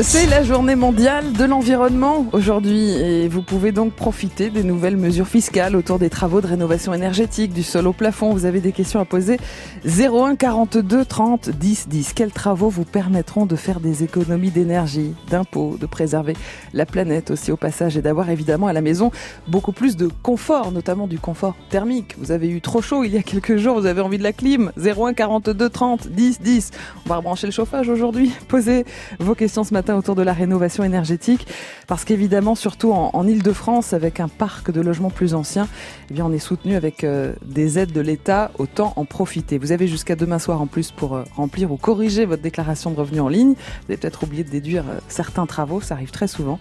C'est la journée mondiale de l'environnement aujourd'hui et vous pouvez donc profiter des nouvelles mesures fiscales autour des travaux de rénovation énergétique du sol au plafond. Vous avez des questions à poser 01 42 30 10 10. Quels travaux vous permettront de faire des économies d'énergie, d'impôts, de préserver la planète aussi au passage et d'avoir évidemment à la maison beaucoup plus de confort, notamment du confort thermique. Vous avez eu trop chaud il y a quelques jours, vous avez envie de la clim 01 42 30 10 10. On va rebrancher le chauffage aujourd'hui. Posez vos questions ce matin autour de la rénovation énergétique, parce qu'évidemment, surtout en, en Ile-de-France, avec un parc de logements plus ancien, eh bien, on est soutenu avec euh, des aides de l'État, autant en profiter. Vous avez jusqu'à demain soir en plus pour euh, remplir ou corriger votre déclaration de revenus en ligne. Vous avez peut-être oublié de déduire euh, certains travaux, ça arrive très souvent.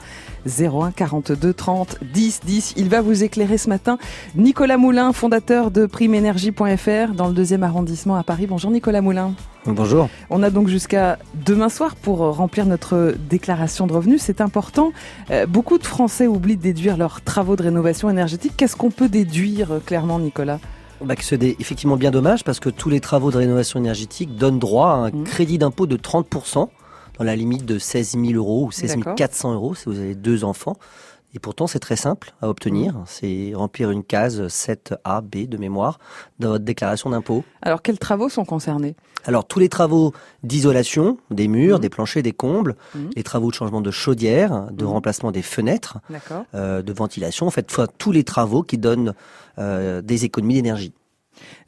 01 42 30 10 10. Il va vous éclairer ce matin. Nicolas Moulin, fondateur de primeénergie.fr dans le deuxième arrondissement à Paris. Bonjour Nicolas Moulin. Bonjour. On a donc jusqu'à demain soir pour remplir notre déclaration de revenus. C'est important. Euh, beaucoup de Français oublient de déduire leurs travaux de rénovation énergétique. Qu'est-ce qu'on peut déduire euh, clairement, Nicolas? Bah, C'est effectivement bien dommage parce que tous les travaux de rénovation énergétique donnent droit à un mmh. crédit d'impôt de 30% dans la limite de 16 000 euros ou 16 400 euros si vous avez deux enfants. Et pourtant, c'est très simple à obtenir. Mmh. C'est remplir une case 7A, B de mémoire dans votre déclaration d'impôt. Alors, quels travaux sont concernés? Alors, tous les travaux d'isolation, des murs, mmh. des planchers, des combles, mmh. les travaux de changement de chaudière, de remplacement des fenêtres, euh, de ventilation, en fait, tous les travaux qui donnent euh, des économies d'énergie.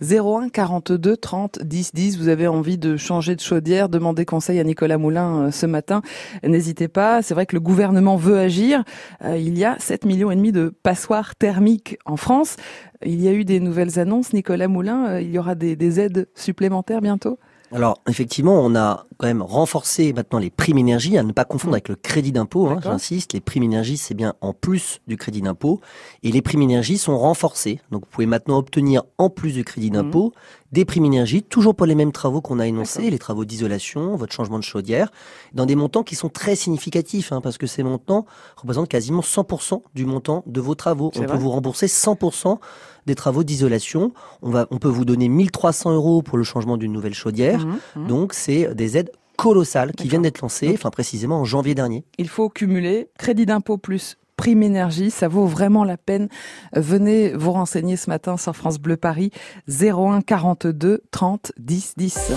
01 42 30 10 10. Vous avez envie de changer de chaudière, demandez conseil à Nicolas Moulin euh, ce matin. N'hésitez pas. C'est vrai que le gouvernement veut agir. Euh, il y a 7 millions et demi de passoires thermiques en France. Il y a eu des nouvelles annonces. Nicolas Moulin, euh, il y aura des aides supplémentaires bientôt? Alors effectivement, on a quand même renforcé maintenant les primes énergie, à ne pas confondre avec le crédit d'impôt, hein, j'insiste, les primes énergie c'est bien en plus du crédit d'impôt, et les primes énergie sont renforcées, donc vous pouvez maintenant obtenir en plus du crédit d'impôt des primes énergie, toujours pour les mêmes travaux qu'on a énoncés, les travaux d'isolation, votre changement de chaudière, dans des montants qui sont très significatifs, hein, parce que ces montants représentent quasiment 100% du montant de vos travaux. On peut vous rembourser 100% des travaux d'isolation. On, va, on peut vous donner 1300 euros pour le changement d'une nouvelle chaudière. Mmh, mmh. Donc, c'est des aides colossales qui viennent d'être lancées, enfin précisément en janvier dernier. Il faut cumuler crédit d'impôt plus prime énergie, ça vaut vraiment la peine. Venez vous renseigner ce matin sur France Bleu Paris 01 42 30 10 10.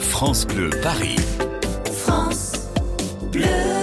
France Bleu Paris. France Bleu.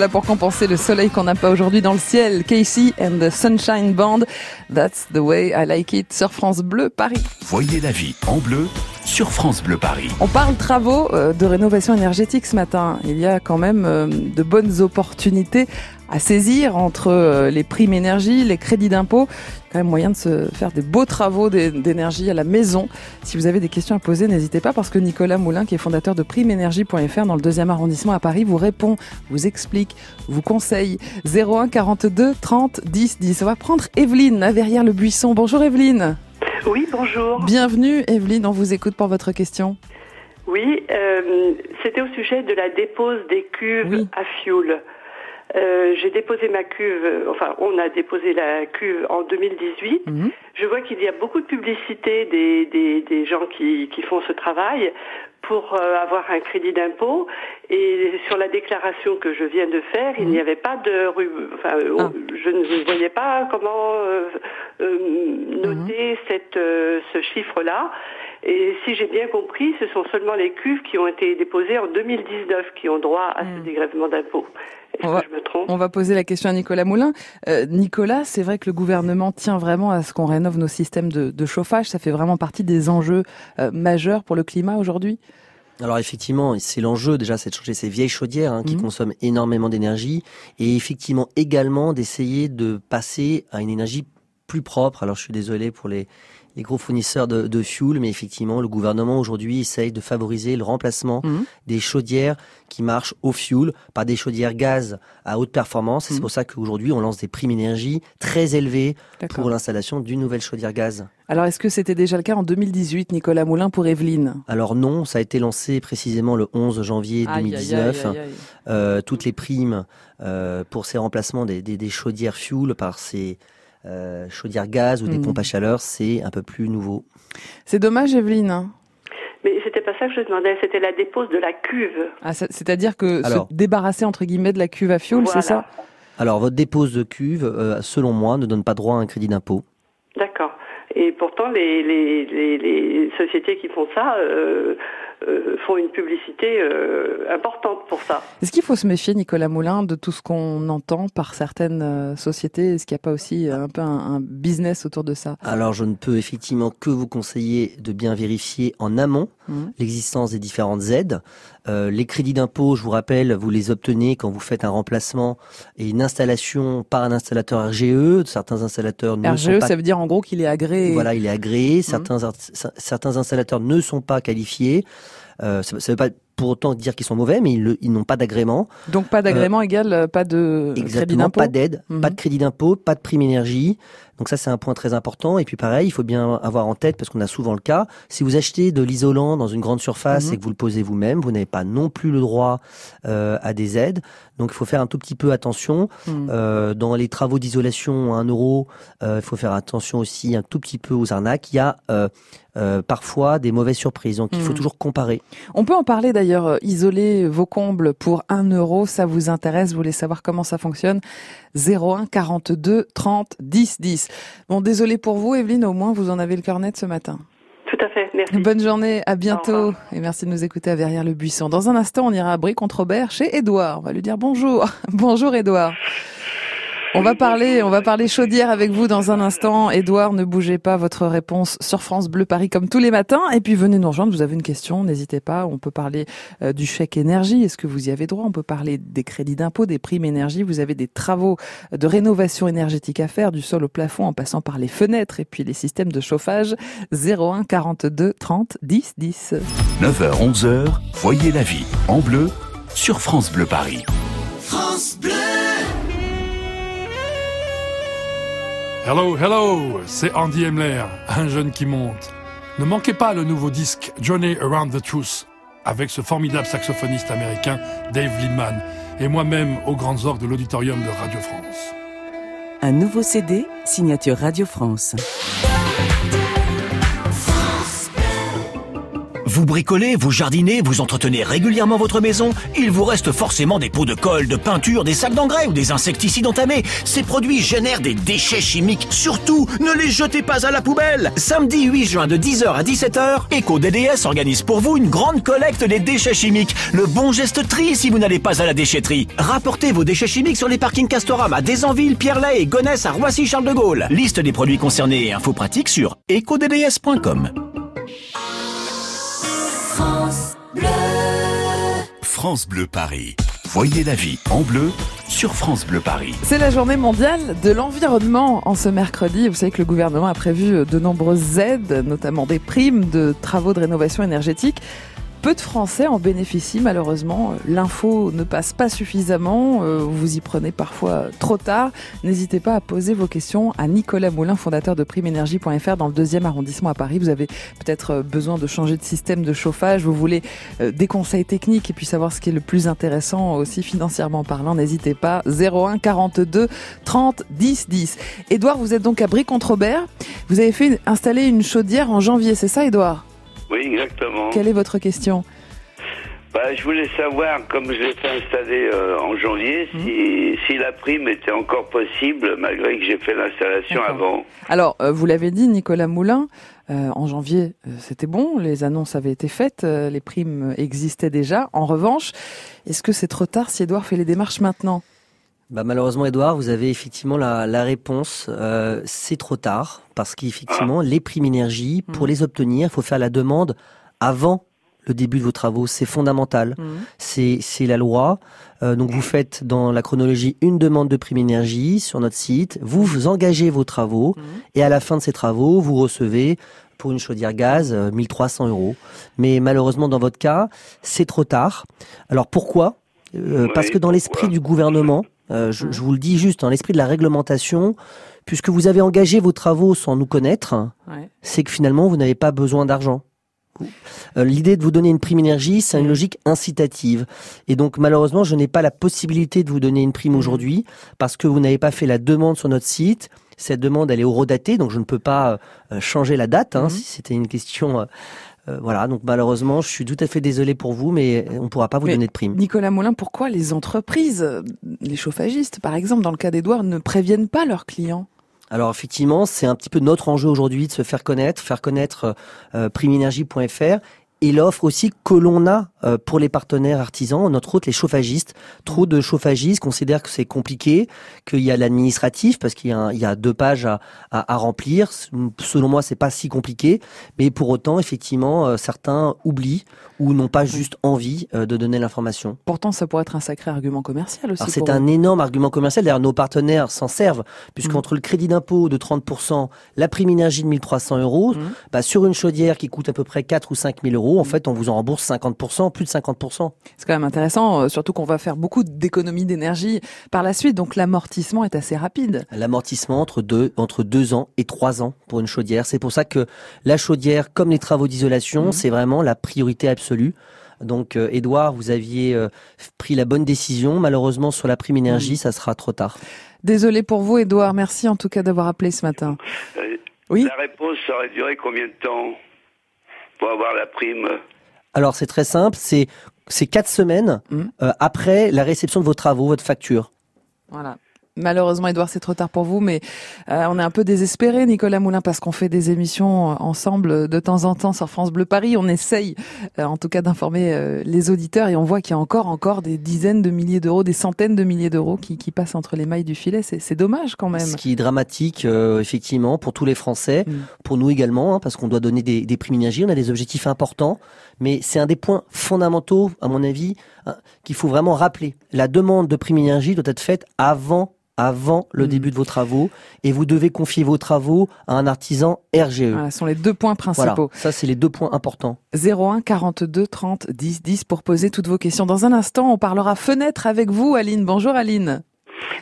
Voilà pour compenser le soleil qu'on n'a pas aujourd'hui dans le ciel. Casey and the Sunshine Band. That's the way I like it sur France Bleu Paris. Voyez la vie en bleu sur France Bleu Paris. On parle travaux euh, de rénovation énergétique ce matin. Il y a quand même euh, de bonnes opportunités à saisir entre euh, les primes énergie, les crédits d'impôt. Quand même moyen de se faire des beaux travaux d'énergie à la maison. Si vous avez des questions à poser, n'hésitez pas parce que Nicolas Moulin, qui est fondateur de primeénergie.fr dans le deuxième arrondissement à Paris, vous répond, vous explique, vous conseille. 01 42 30 10 10. On va prendre Evelyne à Verrières le Buisson. Bonjour Evelyne. Oui, bonjour. Bienvenue Evelyne, on vous écoute pour votre question. Oui, euh, c'était au sujet de la dépose des cuves à fioul. Euh, j'ai déposé ma cuve, euh, enfin on a déposé la cuve en 2018. Mhm. Je vois qu'il y a beaucoup de publicité des, des, des gens qui, qui, font ce travail pour euh, avoir un crédit d'impôt. Et sur la déclaration que je viens de faire, il mhm. n'y avait pas de... Enfin, ah. je ne voyais pas comment noter mhm. cette, ce chiffre-là. Et si j'ai bien compris, ce sont seulement les cuves qui ont été déposées en 2019 qui ont droit à ce dégrèvement d'impôt. On va, on va poser la question à Nicolas Moulin. Euh, Nicolas, c'est vrai que le gouvernement tient vraiment à ce qu'on rénove nos systèmes de, chauffage. Ça fait vraiment partie des enjeux euh, majeurs pour le climat aujourd'hui alors effectivement, c'est l'enjeu déjà, c'est de changer ces vieilles chaudières hein, qui mhm. consomment énormément d'énergie, et effectivement également d'essayer de passer à une énergie plus propre. Alors je suis désolé pour les, les gros fournisseurs de, de fuel, mais effectivement, le gouvernement aujourd'hui essaye de favoriser le remplacement mhm. des chaudières qui marchent au fuel par des chaudières gaz à haute performance. C'est mhm. pour ça qu'aujourd'hui, on lance des primes énergie très élevées pour l'installation d'une nouvelle chaudière gaz. Alors, est-ce que c'était déjà le cas en 2018, Nicolas Moulin, pour Evelyne? Alors non, ça a été lancé précisément le 11 janvier 2019. euh, toutes les primes euh, pour ces remplacements des, des, des chaudières fuel par ces euh, chaudière gaz ou des hmm. pompes à chaleur, c'est un peu plus nouveau. C'est dommage, Evelyne. Mais c'était pas ça que je demandais, c'était la dépose de la cuve. Ah, c'est-à-dire que se débarrasser entre guillemets de la cuve à fioul, c'est ça? Alors votre dépose de cuve, euh, selon moi, ne donne pas droit à un crédit d'impôt. D'accord. Et pourtant, les, les, les, sociétés qui font ça euh, euh, font une publicité euh, importante pour ça. Est-ce qu'il faut se méfier, Nicolas Moulin, de tout ce qu'on entend par certaines euh, sociétés? Est-ce qu'il n'y a pas aussi un peu un, business autour de ça? Alors, je ne peux effectivement que vous conseiller de bien vérifier en amont mmh. l'existence des différentes aides. Les crédits d'impôt, je vous rappelle, vous les obtenez quand vous faites un remplacement et une installation par un installateur RGE. Certains installateurs ne RGE, sont pas... ça veut dire en gros qu'il est agréé. Voilà, il est agréé. Mmh. Certains, installateurs ne sont pas qualifiés. Euh, ça, ne veut pas pour autant dire qu'ils sont mauvais, mais ils, ils n'ont pas d'agrément. Donc pas d'agrément euh, égale euh, pas de crédit d'impôt. Pas d'aide, pas de mhm. crédit d'impôt, pas de prime énergie. Donc ça c'est un point très important. Et puis pareil, il faut bien avoir en tête parce qu'on a souvent le cas. Si vous achetez de l'isolant dans une grande surface mhm. et que vous le posez vous-même, vous n'avez pas non plus le droit euh, à des aides. Donc il faut faire un tout petit peu attention. Mhm. Euh, dans les travaux d'isolation à 1 euro, euh, il faut faire attention aussi un tout petit peu aux arnaques. Il y a euh, parfois des mauvaises surprises. Donc il faut toujours comparer. On peut en parler d'ailleurs, isoler vos combles pour 1 euro, ça vous intéresse, vous voulez savoir comment ça fonctionne? 01 42 30 10 10. Bon, désolé pour vous, Evelyne, au moins vous en avez le cœur net ce matin. Tout à fait, merci. Bonne journée, à bientôt et merci de nous écouter à Verrières le Buisson. Dans un instant, on ira à Brie contre Robert chez Edouard. On va lui dire bonjour. bonjour Edouard. On va parler, on va parler chaudière avec vous dans un instant. Edouard, ne bougez pas votre réponse sur France Bleu Paris comme tous les matins. Et puis venez nous rejoindre. Vous avez une question, n'hésitez pas. On peut parler euh, du chèque énergie. Est-ce que vous y avez droit? On peut parler des crédits d'impôt, des primes énergie. Vous avez des travaux de rénovation énergétique à faire, du sol au plafond, en passant par les fenêtres et puis les systèmes de chauffage. 01 42 30 10 10. 9h 11h. Voyez la vie en bleu sur France Bleu Paris. France Bleu. Hello, hello, c'est Andy Emler, un jeune qui monte. Ne manquez pas le nouveau disque Journey Around the Truth avec ce formidable saxophoniste américain Dave Lindman et moi-même aux grandes orgues de l'auditorium de Radio France. Un nouveau CD, signature Radio France. Vous bricolez, vous jardinez, vous entretenez régulièrement votre maison Il vous reste forcément des pots de colle, de peinture, des sacs d'engrais ou des insecticides entamés. Ces produits génèrent des déchets chimiques. Surtout, ne les jetez pas à la poubelle Samedi 8 juin de 10h à 17h, EcoDDS organise pour vous une grande collecte des déchets chimiques. Le bon geste tri si vous n'allez pas à la déchetterie. Rapportez vos déchets chimiques sur les parkings Castorama, Desanville, Pierre-Lay et Gonesse à Roissy-Charles de Gaulle. Liste des produits concernés et infos pratiques sur ecodds.com. France Bleu Paris. Voyez la vie en bleu sur France Bleu Paris. C'est la journée mondiale de l'environnement en ce mercredi. Vous savez que le gouvernement a prévu de nombreuses aides, notamment des primes de travaux de rénovation énergétique. Peu de Français en bénéficient malheureusement. L'info ne passe pas suffisamment. Euh, vous y prenez parfois trop tard. N'hésitez pas à poser vos questions à Nicolas Moulin, fondateur de primeénergie.fr dans le deuxième arrondissement à Paris. Vous avez peut-être euh, besoin de changer de système de chauffage. Vous voulez euh, des conseils techniques et puis savoir ce qui est le plus intéressant aussi financièrement parlant. N'hésitez pas. 01 42 30 10 10. Édouard, vous êtes donc à Brie-contre-Robert. Vous avez fait installer une chaudière en janvier, c'est ça, Édouard? Oui, exactement. Quelle est votre question bah, je voulais savoir, comme je l'ai fait installer euh, en janvier, mhm. si, si, la prime était encore possible malgré que j'ai fait l'installation avant. Alors, euh, vous l'avez dit, Nicolas Moulin, euh, en janvier, c'était bon, les annonces avaient été faites, les primes existaient déjà. En revanche, est-ce que c'est trop tard si Edouard fait les démarches maintenant? Bah malheureusement, Edouard, vous avez effectivement la, la réponse. Euh, c'est trop tard parce qu'effectivement, les primes énergie, pour mmh. les obtenir, il faut faire la demande avant le début de vos travaux. C'est fondamental. Mmh. C'est C'est la loi. Euh, donc vous faites dans la chronologie une demande de prime énergie sur notre site. Vous, vous engagez vos travaux mmh. et à la fin de ces travaux, vous recevez pour une chaudière gaz 1300 euh, euros. Mais malheureusement, dans votre cas, c'est trop tard. Alors pourquoi? Euh, Parce que dans l'esprit du gouvernement, euh, je, vous le dis juste, dans l'esprit de la réglementation, puisque vous avez engagé vos travaux sans nous connaître, c'est que finalement, vous n'avez pas besoin d'argent. Euh, l'idée de vous donner une prime énergie, c'est une logique incitative. Et donc, malheureusement, je n'ai pas la possibilité de vous donner une prime aujourd'hui parce que vous n'avez pas fait la demande sur notre site. Cette demande, elle est horodatée, donc je ne peux pas euh, changer la date. Hein, Si c'était une question euh, voilà, donc malheureusement, je suis tout à fait désolé pour vous, mais on ne pourra pas vous donner de prime. Nicolas Moulin, pourquoi les entreprises, les chauffagistes par exemple, dans le cas d'Edouard, ne préviennent pas leurs clients? Alors effectivement, c'est un petit peu notre enjeu aujourd'hui de se faire connaître, faire connaître euh, primeénergie.fr et l'offre aussi que l'on a euh, pour les partenaires artisans, notre autre les chauffagistes. Trop de chauffagistes considèrent que c'est compliqué, qu'il y a l'administratif parce qu'il y, y, a deux pages à, à, à remplir. Selon moi, c'est pas si compliqué, mais pour autant, effectivement, euh, certains oublient ou n'ont pas juste envie euh, de donner l'information. Pourtant, ça pourrait être un sacré argument commercial aussi. C'est un énorme argument commercial. D'ailleurs, nos partenaires s'en servent, puisqu'entre mmh. le crédit d'impôt de 30%, la prime énergie de 1300 euros, mmh. bah, sur une chaudière qui coûte à peu près 4 ou 5 000 euros, en mmh. fait, on vous en rembourse 50%, plus de 50%. C'est quand même intéressant, euh, surtout qu'on va faire beaucoup d'économies d'énergie par la suite, donc l'amortissement est assez rapide. L'amortissement entre deux, entre deux ans et trois ans pour une chaudière. C'est pour ça que la chaudière, comme les travaux d'isolation, c'est vraiment la priorité absolue donc, euh, Edouard, vous aviez euh, pris la bonne décision. Malheureusement, sur la prime énergie, ça sera trop tard. Désolé pour vous, Edouard. Merci en tout cas d'avoir appelé ce matin. Euh, oui. La réponse aurait duré combien de temps? Pour avoir la prime Alors, c'est très simple. C'est c'est quatre semaines mmh. après la réception de vos travaux, votre facture. Voilà. Malheureusement, Edouard, c'est trop tard pour vous, mais euh, on est un peu désespéré, Nicolas Moulin, parce qu'on fait des émissions ensemble de temps en temps sur France Bleu Paris. On essaye, euh, en tout cas, d'informer euh, les auditeurs et on voit qu'il y a encore, encore des dizaines de milliers d'euros, des centaines de milliers d'euros qui, qui, passent entre les mailles du filet. C'est dommage quand même. Ce qui est dramatique, effectivement, pour tous les Français, mm. pour nous également, hein, parce qu'on doit donner des, des primes énergie. On a des objectifs importants, mais c'est un des points fondamentaux, à mon avis, hein, qu'il faut vraiment rappeler. La demande de prime énergie doit être faite avant avant le hmm. début de vos travaux et vous devez confier vos travaux à un artisan RGE. Voilà, ce sont les deux points principaux. ça c'est les deux points importants. 01 42 30 10 10 pour poser toutes vos questions. Dans un instant, on parlera fenêtre avec vous Aline. Bonjour Aline.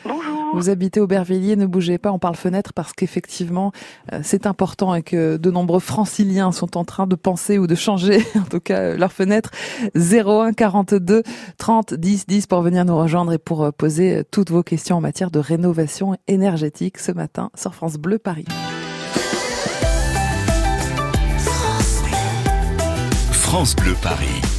Bonjour. Vous habitez Aubervilliers, ne bougez pas, on parle fenêtre parce qu'effectivement euh, c'est important et que de nombreux franciliens sont en train de penser ou de changer en tout cas euh, leur fenêtre 01 42 30 10 10 pour venir nous rejoindre et pour euh, poser toutes vos questions en matière de rénovation énergétique ce matin sur France Bleu Paris. France Bleu Paris.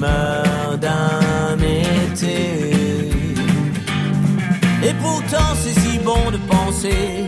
d'un été. Et pourtant, c'est si bon de penser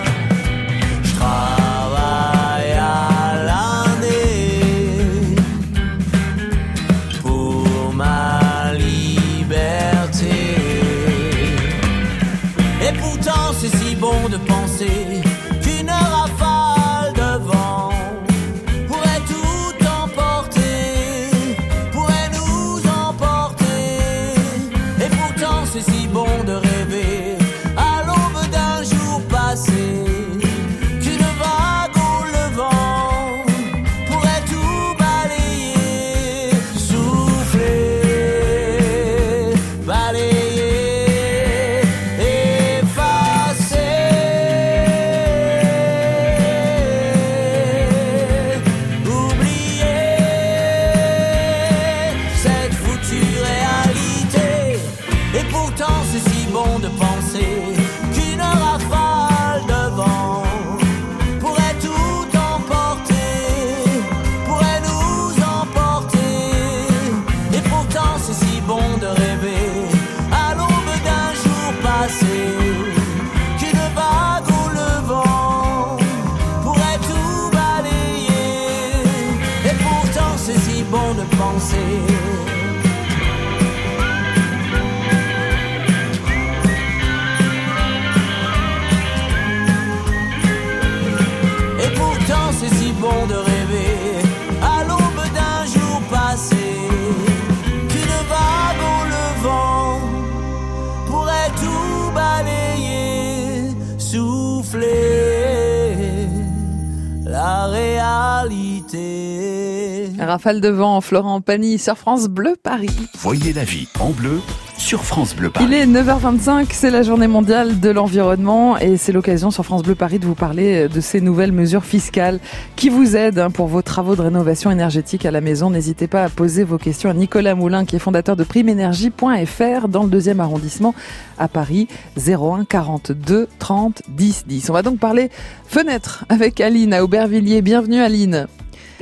Rafale de vent, Florent Pagny sur France Bleu Paris. Voyez la vie en bleu sur France Bleu Paris. Il est 9h25, c'est la journée mondiale de l'environnement et c'est l'occasion sur France Bleu Paris de vous parler de ces nouvelles mesures fiscales qui vous aident hein, pour vos travaux de rénovation énergétique à la maison. N'hésitez pas à poser vos questions à Nicolas Moulin qui est fondateur de primeénergie.fr dans le deuxième arrondissement à Paris 01 42 30 10 10. On va donc parler fenêtres avec Aline à Aubervilliers. Bienvenue Aline.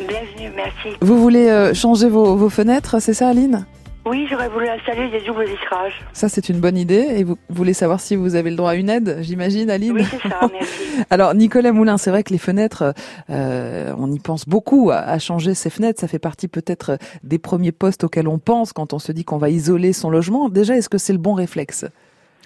Bienvenue, merci. Vous voulez euh, changer vos, vos fenêtres, c'est ça Aline? Oui, j'aurais voulu installer des doubles vitrages. Ça, c'est une bonne idée. Et vous voulez savoir si vous avez le droit à une aide, j'imagine, Aline? Oui, c'est ça, merci. Alors, Nicolas Moulin, c'est vrai que les fenêtres, euh, on y pense beaucoup à, à, changer ces fenêtres. Ça fait partie peut-être des premiers postes auxquels on pense quand on se dit qu'on va isoler son logement. Déjà, est-ce que c'est le bon réflexe?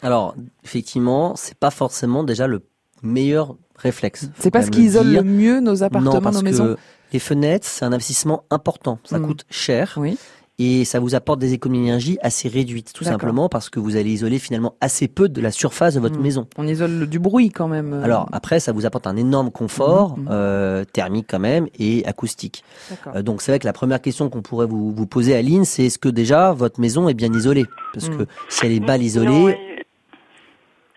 Alors, effectivement, c'est pas forcément déjà le meilleur réflexe. C'est pas ce qui isole le mieux nos appartements, non, parce nos maisons? que les fenêtres, c'est un investissement important. Ça Mm. coûte cher. Oui. Et ça vous apporte des économies d'énergie assez réduites, tout simplement parce que vous allez isoler finalement assez peu de la surface de votre Mm. maison. On isole le- du bruit quand même. euh, Alors après, ça vous apporte un énorme confort Mhm. euh, thermique quand même et acoustique. Euh, donc c'est vrai que la première question qu'on pourrait vous, vous poser, Aline, c'est est-ce que déjà votre maison est bien isolée? Parce que si elle est mal Non, isolée, elle-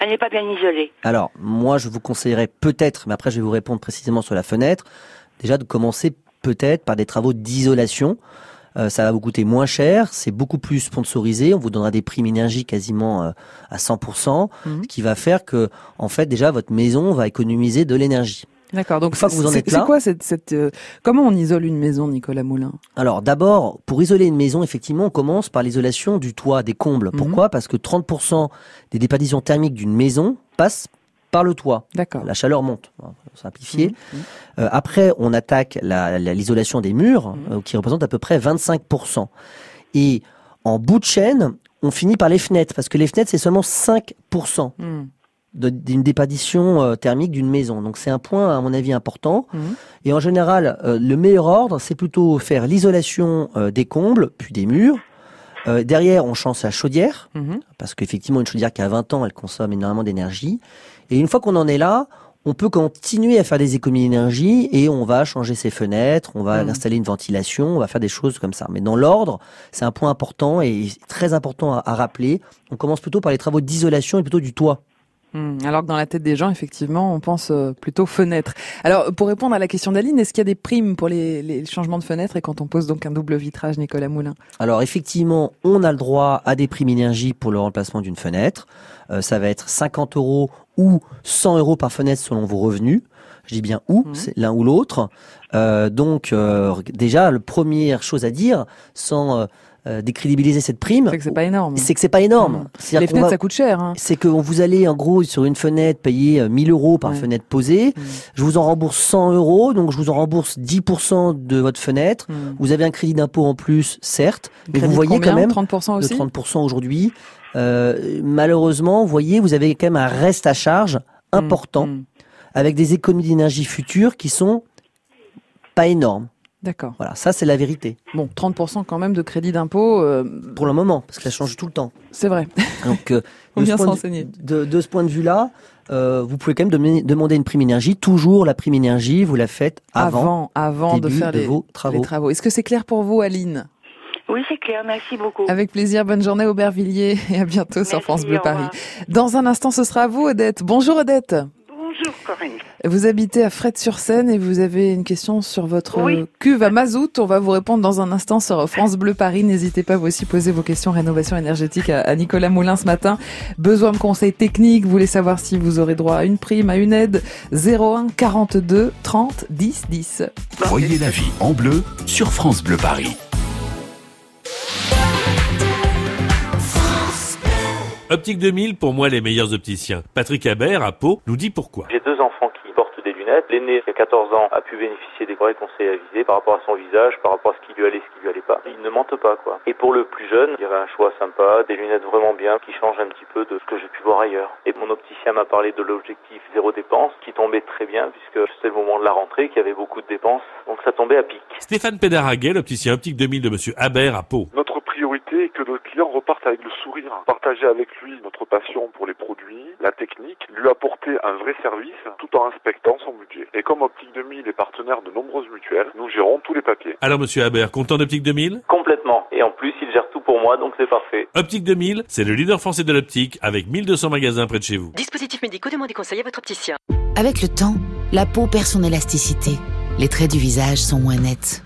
elle n'est pas bien isolée. alors moi je vous conseillerais peut-être, mais après je vais vous répondre précisément sur la fenêtre, déjà de commencer peut-être par des travaux d'isolation. Euh, ça va vous coûter moins cher, c'est beaucoup plus sponsorisé, on vous donnera des primes énergie quasiment euh, à 100%, Mhm. ce qui va faire que, en fait, déjà, votre maison va économiser de l'énergie. D'accord. Donc que vous en c'est êtes c'est quoi cette, cette euh, comment on isole une maison, Nicolas Moulin? Alors d'abord, pour isoler une maison, effectivement, on commence par l'isolation du toit, des combles. Mhm. Pourquoi? Parce que 30% des déperditions thermiques d'une maison passent par le toit. D'accord. La chaleur monte, pour simplifier. Mhm. Euh, après, on attaque la- la- l'isolation des murs, Mhm. euh, qui représente à peu près 25%. Et en bout de chaîne, on finit par les fenêtres, parce que les fenêtres, c'est seulement 5% Mhm. de- d'une déperdition euh, thermique d'une maison. Donc c'est un point, à mon avis, important. Mhm. Et en général, euh, le meilleur ordre, c'est plutôt faire l'isolation euh, des combles, puis des murs. Derrière, on change sa chaudière, Mhm. parce qu'effectivement, une chaudière qui a 20 ans, elle consomme énormément d'énergie. Et une fois qu'on en est là, on peut continuer à faire des économies d'énergie et on va changer ses fenêtres, on va Mhm. installer une ventilation, on va faire des choses comme ça. Mais dans l'ordre, c'est un point important et très important à, à rappeler. On commence plutôt par les travaux d'isolation et plutôt du toit. Hmm, Alors que dans la tête des gens, effectivement, on pense euh, plutôt fenêtre. Alors, pour répondre à la question d'Aline, est-ce qu'il y a des primes pour les, les changements de fenêtres et quand on pose donc un double vitrage, Nicolas Moulin? Alors effectivement, on a le droit à des primes énergie pour le remplacement d'une fenêtre. Euh, ça va être 50 euros ou 100 euros par fenêtre selon vos revenus. Je dis bien ou, Mhm. c'est l'un ou l'autre. Euh, donc euh, déjà, la première chose à dire, sans euh, euh, décrédibiliser cette prime, C'est que c'est pas énorme. c'est que c'est pas énorme. C'est-à-dire Les fenêtres, va- ça coûte cher. Hein. c'est que vous allez en gros sur une fenêtre payer euh, 1000 euros par Ouais. fenêtre posée. Mhm. Je vous en rembourse 100 euros, donc je vous en rembourse 10% de votre fenêtre. Hmm. Vous avez un crédit d'impôt en plus, certes, mais vous de voyez quand même 30% de aussi 30% aujourd'hui. Euh, malheureusement, vous voyez, vous avez quand même un reste à charge important avec des économies d'énergie futures qui sont pas énormes. D'accord. Voilà, ça c'est la vérité Bon, 30% quand même de crédit d'impôt, euh, pour le moment, parce que ça change tout le temps. c'est vrai. Donc, euh, de, bien ce de, renseigner. de- de ce point de vue-là, euh, vous pouvez quand même demander- demander une prime énergie. Toujours la prime énergie, vous la faites avant, avant, avant de début faire de les, vos les travaux. travaux. Est-ce que c'est clair pour vous, Aline? Oui, c'est clair, merci beaucoup. Avec plaisir, bonne journée Aubervilliers et à bientôt sur Merci, France Bleu Paris. Dans un instant, ce sera à vous, Odette. Bonjour, Odette. Bonjour Corinne. Vous habitez à Fred-sur-Seine et vous avez une question sur votre Oui. cuve à mazout. On va vous répondre dans un instant sur France Bleu Paris. N'hésitez pas vous aussi poser vos questions rénovation énergétique à, à Nicolas Moulin ce matin. Besoin de conseils techniques, vous voulez savoir si vous aurez droit à une prime, à une aide? 01 42 30 10 10. Voyez la vie en bleu sur France Bleu Paris. Optique 2000, pour moi, les meilleurs opticiens. Patrick Habert, à Pau, nous dit pourquoi. J'ai deux enfants qui portent des lunettes. L'aîné, qui a 14 ans, a pu bénéficier des vrais conseils avisés par rapport à son visage, par rapport à ce qui lui allait, ce qui lui allait pas. Ils ne mentent pas, quoi. Et pour le plus jeune, il y avait un choix sympa, des lunettes vraiment bien, qui changent un petit peu de ce que j'ai pu voir ailleurs. Et mon opticien m'a parlé de l'objectif zéro dépense, qui tombait très bien, puisque c'était le moment de la rentrée, qu'il y avait beaucoup de dépenses. Donc ça tombait à pic. Stéphane Pédaraguet, l'opticien Optique 2000 de Monsieur Habert, à Pau. Notre est que notre client reparte avec le sourire. Partager avec lui notre passion pour les produits, la technique, lui apporter un vrai service tout en respectant son budget. Et comme Optique 2000 est partenaire de nombreuses mutuelles, nous gérons tous les papiers. Alors, Monsieur Habert, content d'Optique 2000 Complètement. Et en plus, il gère tout pour moi, donc c'est parfait. Optique 2000, c'est le leader français de l'optique, avec 1200 magasins près de chez vous. Dispositifs médicaux, demandez conseil à votre opticien. Avec le temps, la peau perd son élasticité. Les traits du visage sont moins nets.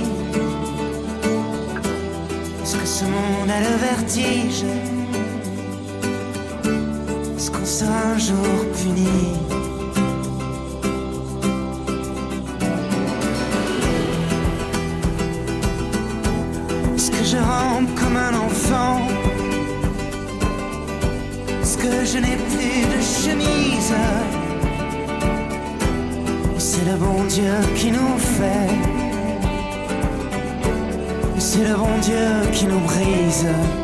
Ce monde a le vertige. Est-ce qu'on sera un jour puni? Nous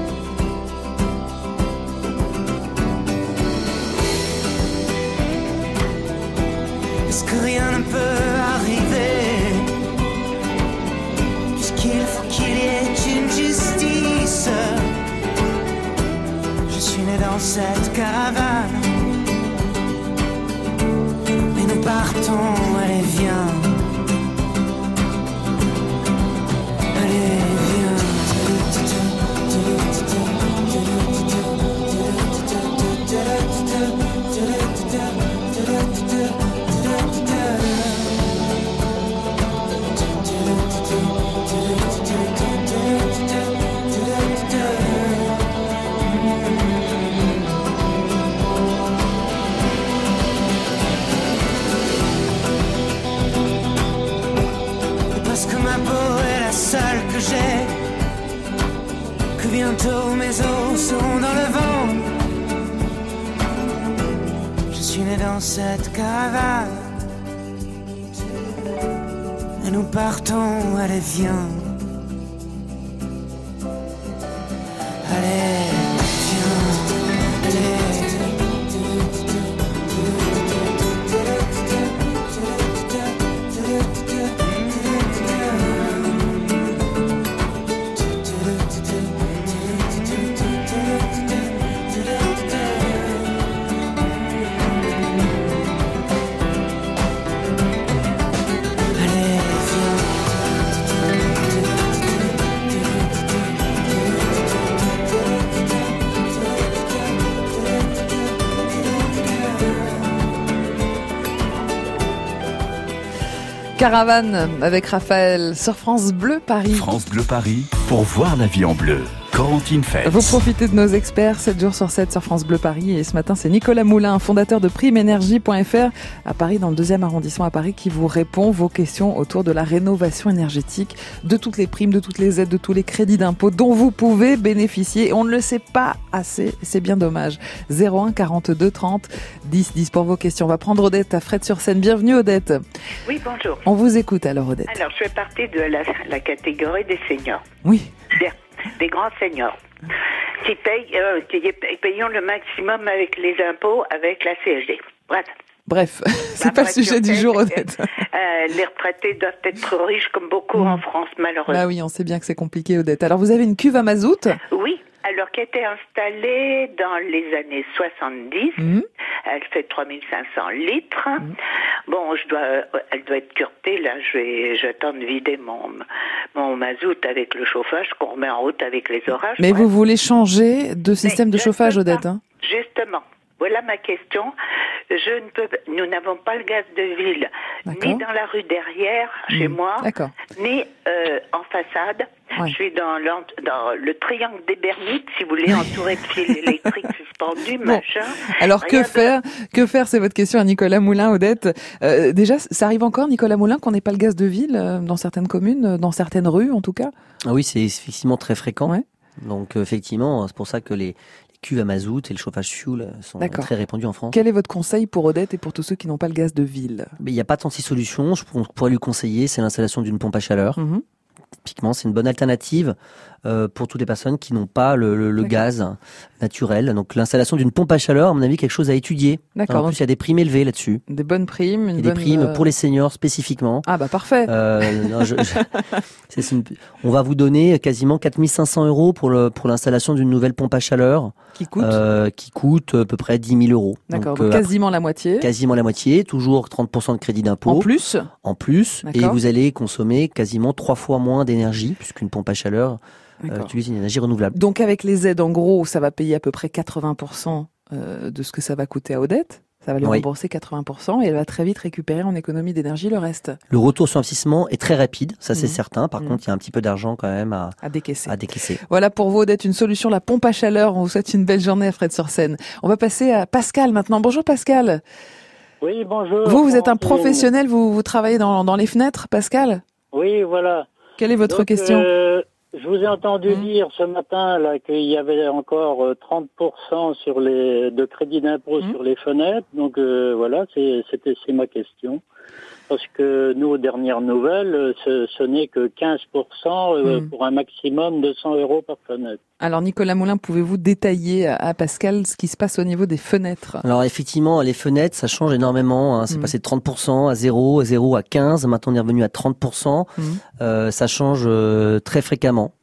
dans cette caravane Et nous partons, allez viens Caravane avec Raphaël sur France Bleu Paris. France Bleu Paris pour voir la vie en bleu. Corentine Fête. Vous profitez de nos experts 7 jours sur 7 sur France Bleu Paris et ce matin c'est Nicolas Moulin, fondateur de primeénergie.fr à Paris dans le deuxième arrondissement à Paris qui vous répond vos questions autour de la rénovation énergétique, de toutes les primes, de toutes les aides, de tous les crédits d'impôt dont vous pouvez bénéficier. On ne le sait pas assez, c'est bien dommage. 01 42 30 10 10 pour vos questions. On va prendre Odette à Fred sur scène. Bienvenue Odette. Oui, bonjour. On vous écoute alors Odette. Alors, je fais partie de la, la catégorie des seniors. Oui. Des, des grands seniors qui payent, euh, qui payons le maximum avec les impôts, avec la CSG. Voilà. Bref, c'est pas le sujet du jour, Odette. Euh, les retraités doivent être riches comme beaucoup en France, malheureusement. Bah oui, on sait bien que c'est compliqué, Odette. Alors, vous avez une cuve à mazout? Oui, alors qui a été installée dans les années 70. Mhm. Elle fait 3500 litres. Bon, je dois, elle doit être curetée. Là, je vais, j'attends de vider mon, mon mazout avec le chauffage qu'on remet en route avec les orages. Mais vous voulez changer de système de chauffage, Odette hein. Voilà ma question. Je ne peux, nous n'avons pas le gaz de ville, ni dans la rue derrière, chez moi, D'accord. ni euh, en façade. Ouais. Je suis dans, le triangle des Bernites, si vous voulez, entouré de fils électriques suspendus, machin. Alors Rien que faire Que faire C'est votre question à Nicolas Moulin, Odette. Euh, déjà, ça arrive encore, Nicolas Moulin, qu'on n'ait pas le gaz de ville euh, dans certaines communes, dans certaines rues, en tout cas? Ah oui, c'est effectivement très fréquent. Donc effectivement, c'est pour ça que les cuves à mazout et le chauffage fuel sont très répandus en France. Quel est votre conseil pour Odette et pour tous ceux qui n'ont pas le gaz de ville il n'y a pas 36 solutions. Je pour- pourrais lui conseiller, c'est l'installation d'une pompe à chaleur. Mhm. Typiquement, c'est une bonne alternative euh, pour toutes les personnes qui n'ont pas le, le- le gaz naturel. Donc l'installation d'une pompe à chaleur, à mon avis, quelque chose à étudier. D'accord, En plus, il y a des primes élevées là-dessus. Des bonnes primes, une Et des primes euh, pour les seniors spécifiquement. Ah bah parfait. Euh, non, je- je- c'est une- on va vous donner quasiment 4500 euros pour le pour l'installation d'une nouvelle pompe à chaleur. Qui coûte euh, Qui coûte à peu près 10 000 euros. D'accord, Donc, donc quasiment la moitié. Quasiment la moitié, toujours 30% de crédit d'impôt. En plus En plus. Et vous allez consommer quasiment trois fois moins d'énergie, puisqu'une pompe à chaleur euh, D'accord. utilise une énergie renouvelable. Donc avec les aides, en gros, ça va payer à peu près 80% euh, de ce que ça va coûter à Odette. Ça va lui rembourser 80% et elle va très vite récupérer en économie d'énergie le reste. Le retour sur investissement est très rapide, ça c'est mmh. certain. Par mmh. contre, il y a un petit peu d'argent quand même à, à, décaisser. à décaisser. Voilà pour vous d'être une solution, la pompe à chaleur. On vous souhaite une belle journée à Fred sur. On va passer à Pascal maintenant. Bonjour Pascal. Oui, bonjour. Vous, vous êtes un professionnel, vous, vous travaillez dans, dans les fenêtres, Pascal? Oui, voilà. Quelle est votre question? euh, Je vous ai entendu mmh. dire ce matin là qu'il y avait encore 30% euh, sur les de crédit d'impôt mmh. sur les fenêtres. Donc euh, voilà, c'était c'est ma question parce que nous, aux dernières nouvelles, ce, ce n'est que 15% euh, hmm. pour un maximum de 100 euros par fenêtre. Alors Nicolas Moulin, pouvez-vous détailler à Pascal ce qui se passe au niveau des fenêtres? Alors effectivement, les fenêtres, ça change énormément. Hein. C'est hmm. passé de 30% à 0, à 0 à 15. Maintenant, on est revenu à 30%. Hmm. Euh, ça change euh, très fréquemment.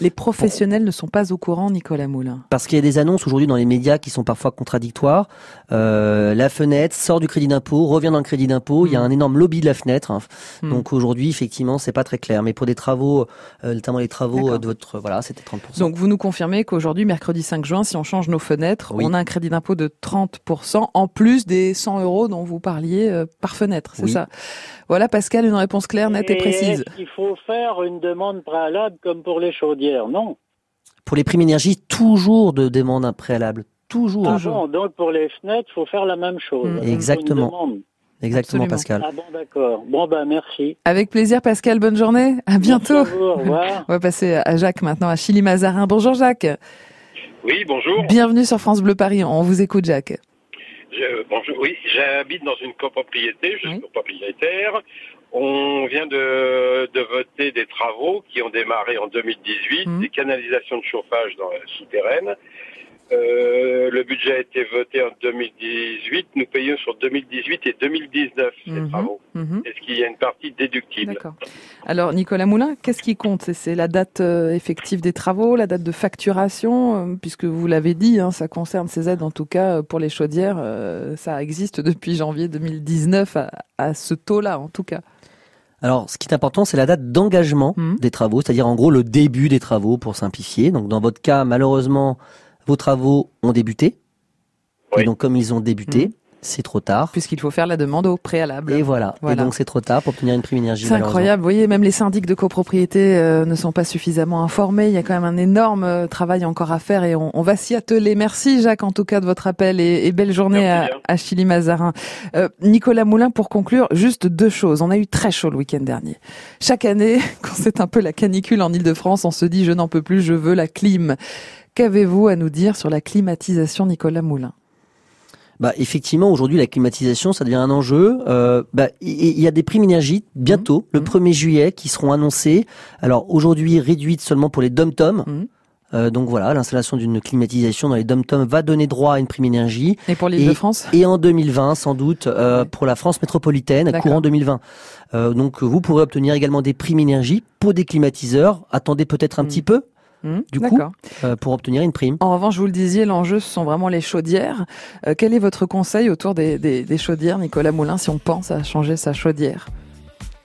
Les professionnels ne sont pas au courant, Nicolas Moulin. Parce qu'il y a des annonces aujourd'hui dans les médias qui sont parfois contradictoires. Euh, la fenêtre sort du crédit d'impôt, revient dans le crédit d'impôt. Il y a un énorme lobby de la fenêtre. Hein. Donc aujourd'hui, effectivement, c'est pas très clair. Mais pour des travaux, euh, notamment les travaux de votre, voilà, c'était 30%. Donc vous nous confirmez qu'aujourd'hui, mercredi 5 juin, si on change nos fenêtres, on a un crédit d'impôt de 30% en plus des 100 euros dont vous parliez euh, par fenêtre, c'est ça? Voilà, Pascal, une réponse claire, nette et, et précise. Il faut faire une demande préalable comme pour les chaudières, non? Pour les primes énergie, toujours de demande préalable. Toujours. Ah donc pour les fenêtres, il faut faire la même chose. Mmh. Exactement. Exactement, Pascal. Ah bon, d'accord. Bon, ben, merci. Avec plaisir, Pascal. Bonne journée. À bientôt. au revoir. On va passer à Jacques maintenant, à Chili Mazarin. Bonjour, Jacques. Oui, bonjour. Bienvenue sur France Bleu Paris. On vous écoute, Jacques. bonjour. Oui, j'habite dans une copropriété. Je suis copropriétaire. On vient de, de, voter des travaux qui ont démarré en 2018, mmh. des canalisations de chauffage dans la souterraine. Euh, le budget a été voté en 2018. Nous payons sur 2018 et 2019 ces mmh. travaux. Mmh. Est-ce qu'il y a une partie déductible D'accord. Alors, Nicolas Moulin, qu'est-ce qui compte? C'est la date euh, effective des travaux, la date de facturation, euh, puisque vous l'avez dit, hein, ça concerne ces aides, en tout cas pour les chaudières, ça existe depuis janvier 2019 à, à ce taux-là, en tout cas. Alors, ce qui est important, c'est la date d'engagement mmh. des travaux, c'est-à-dire en gros le début des travaux pour simplifier. Donc, dans votre cas, malheureusement, vos travaux ont débuté. Et donc, comme ils ont débuté, mmh c'est trop tard. Puisqu'il faut faire la demande au préalable. Et voilà. Et donc c'est trop tard pour obtenir une prime énergie. C'est incroyable. Vous voyez, même les syndics de copropriété euh, ne sont pas suffisamment informés. Il y a quand même un énorme euh, travail encore à faire et on, on va s'y atteler. Merci Jacques en tout cas de votre appel et, et belle journée à, à, Chili Mazarin. Euh, Nicolas Moulin, pour conclure, juste deux choses. On a eu très chaud le week-end dernier. Chaque année, quand c'est un peu la canicule en Ile-de-France, on se dit je n'en peux plus, je veux la clim. Qu'avez-vous à nous dire sur la climatisation, Nicolas Moulin? Bah, effectivement, aujourd'hui, la climatisation, ça devient un enjeu. Euh, bah, il y, a des primes énergie bientôt, mmh. le 1er mmh. juillet, qui seront annoncées. Alors aujourd'hui, réduites seulement pour les dom-toms. Mmh. Euh, donc voilà, l'installation d'une climatisation dans les dom-toms va donner droit à une prime énergie. Et pour l'île de France? Et en 2020, sans doute, euh, pour la France métropolitaine, courant 2020. Euh, donc vous pourrez obtenir également des primes énergie pour des climatiseurs. Attendez peut-être un petit peu. Mmh, du coup, euh, pour obtenir une prime. En revanche, vous le disiez, l'enjeu, ce sont vraiment les chaudières. Euh, quel est votre conseil autour des, des, des chaudières, Nicolas Moulin, si on pense à changer sa chaudière?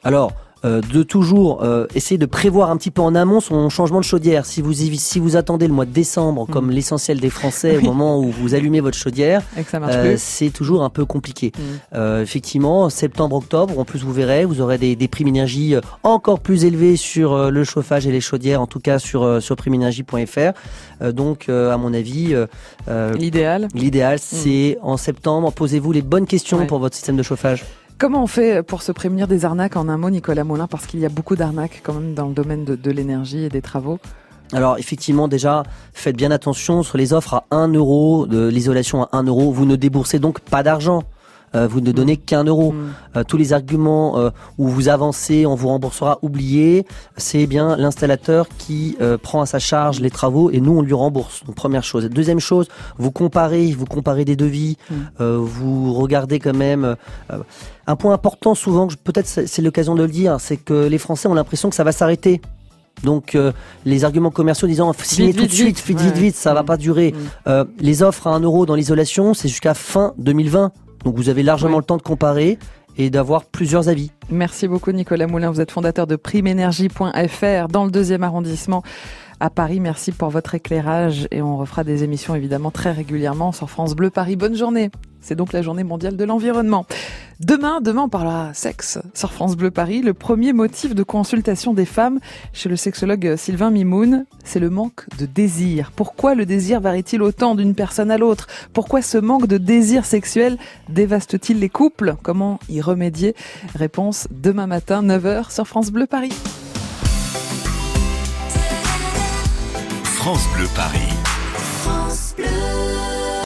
Alors, euh, de toujours euh, essayer de prévoir un petit peu en amont son changement de chaudière. Si vous si vous attendez le mois de décembre, comme mm. l'essentiel des Français, au moment où vous allumez votre chaudière, euh, c'est toujours un peu compliqué. Mm. effectivement, septembre, octobre, en plus vous verrez, vous aurez des, des primes énergie encore plus élevées sur le chauffage et les chaudières, en tout cas sur sur primeénergie.fr. donc, à mon avis, l'idéal, l'idéal, mm. c'est en septembre. Posez-vous les bonnes questions pour votre système de chauffage. Comment on fait pour se prémunir des arnaques en un mot, Nicolas Moulin Parce qu'il y a beaucoup d'arnaques quand même dans le domaine de, l'énergie et des travaux? Alors effectivement déjà faites bien attention sur les offres à 1 euro, de l'isolation à 1 euro, vous ne déboursez donc pas d'argent. Euh, vous ne mm. donnez qu'un euro. Mm. Euh, tous les arguments euh, où vous avancez, on vous remboursera, oubliez. C'est bien l'installateur qui prend à sa charge les travaux et nous on lui rembourse. Donc première chose. Deuxième chose, vous comparez, vous comparez des devis, mm. vous regardez quand même. un point important souvent, peut-être c'est l'occasion de le dire, c'est que les Français ont l'impression que ça va s'arrêter. Donc les arguments commerciaux disant signez tout de suite, vite, vite, vite, ça va pas durer. les offres à 1 euro dans l'isolation, c'est jusqu'à fin 2020. Donc vous avez largement le temps de comparer et d'avoir plusieurs avis. Merci beaucoup Nicolas Moulin, vous êtes fondateur de primeénergie.fr dans le deuxième arrondissement à Paris. Merci pour votre éclairage et on refera des émissions évidemment très régulièrement sur France Bleu Paris. Bonne journée. C'est donc la journée mondiale de l'environnement. Demain, demain on parlera sexe sur France Bleu Paris. Le premier motif de consultation des femmes chez le sexologue Sylvain Mimoun, c'est le manque de désir. Pourquoi le désir varie-t-il autant d'une personne à l'autre? Pourquoi ce manque de désir sexuel dévaste-t-il les couples? Comment y remédier? Réponse demain matin 9h sur France Bleu Paris. France Bleu Paris.